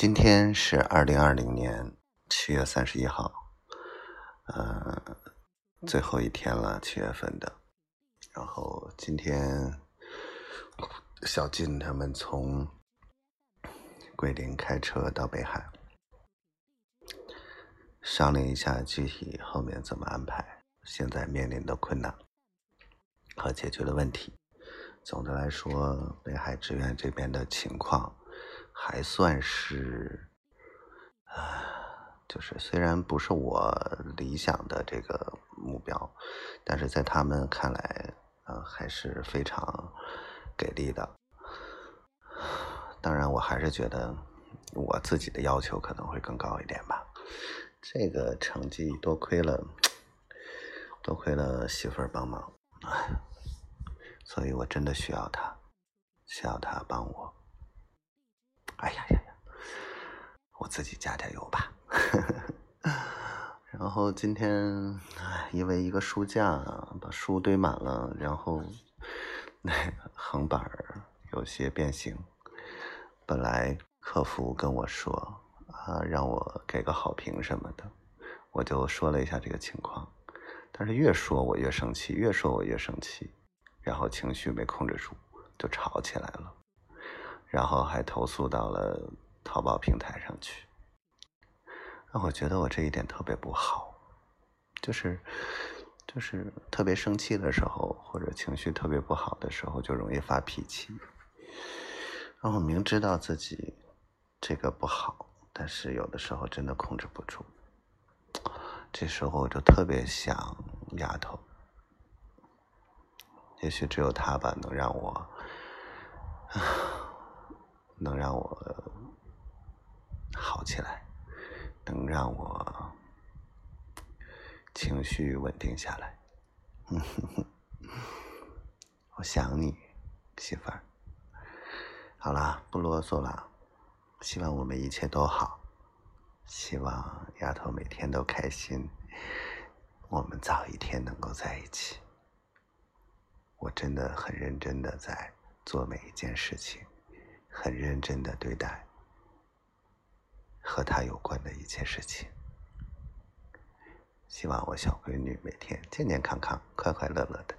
今天是二零二零年七月三十一号，呃，最后一天了，七月份的。然后今天小金他们从桂林开车到北海，商量一下具体后面怎么安排，现在面临的困难和解决的问题。总的来说，北海志愿这边的情况。还算是，啊，就是虽然不是我理想的这个目标，但是在他们看来，呃，还是非常给力的。当然，我还是觉得我自己的要求可能会更高一点吧。这个成绩多亏了，多亏了媳妇儿帮忙，所以我真的需要她，需要她帮我。哎呀呀呀！我自己加加油吧。然后今天因为一个书架把书堆满了，然后那个横板有些变形。本来客服跟我说啊，让我给个好评什么的，我就说了一下这个情况。但是越说我越生气，越说我越生气，然后情绪没控制住，就吵起来了。然后还投诉到了淘宝平台上去，那我觉得我这一点特别不好，就是就是特别生气的时候，或者情绪特别不好的时候，就容易发脾气。然后明知道自己这个不好，但是有的时候真的控制不住，这时候我就特别想丫头，也许只有她吧，能让我。能让我好起来，能让我情绪稳定下来。我想你，媳妇儿。好了，不啰嗦了。希望我们一切都好，希望丫头每天都开心，我们早一天能够在一起。我真的很认真的在做每一件事情。很认真的对待和他有关的一切事情，希望我小闺女每天健健康康、快快乐乐的。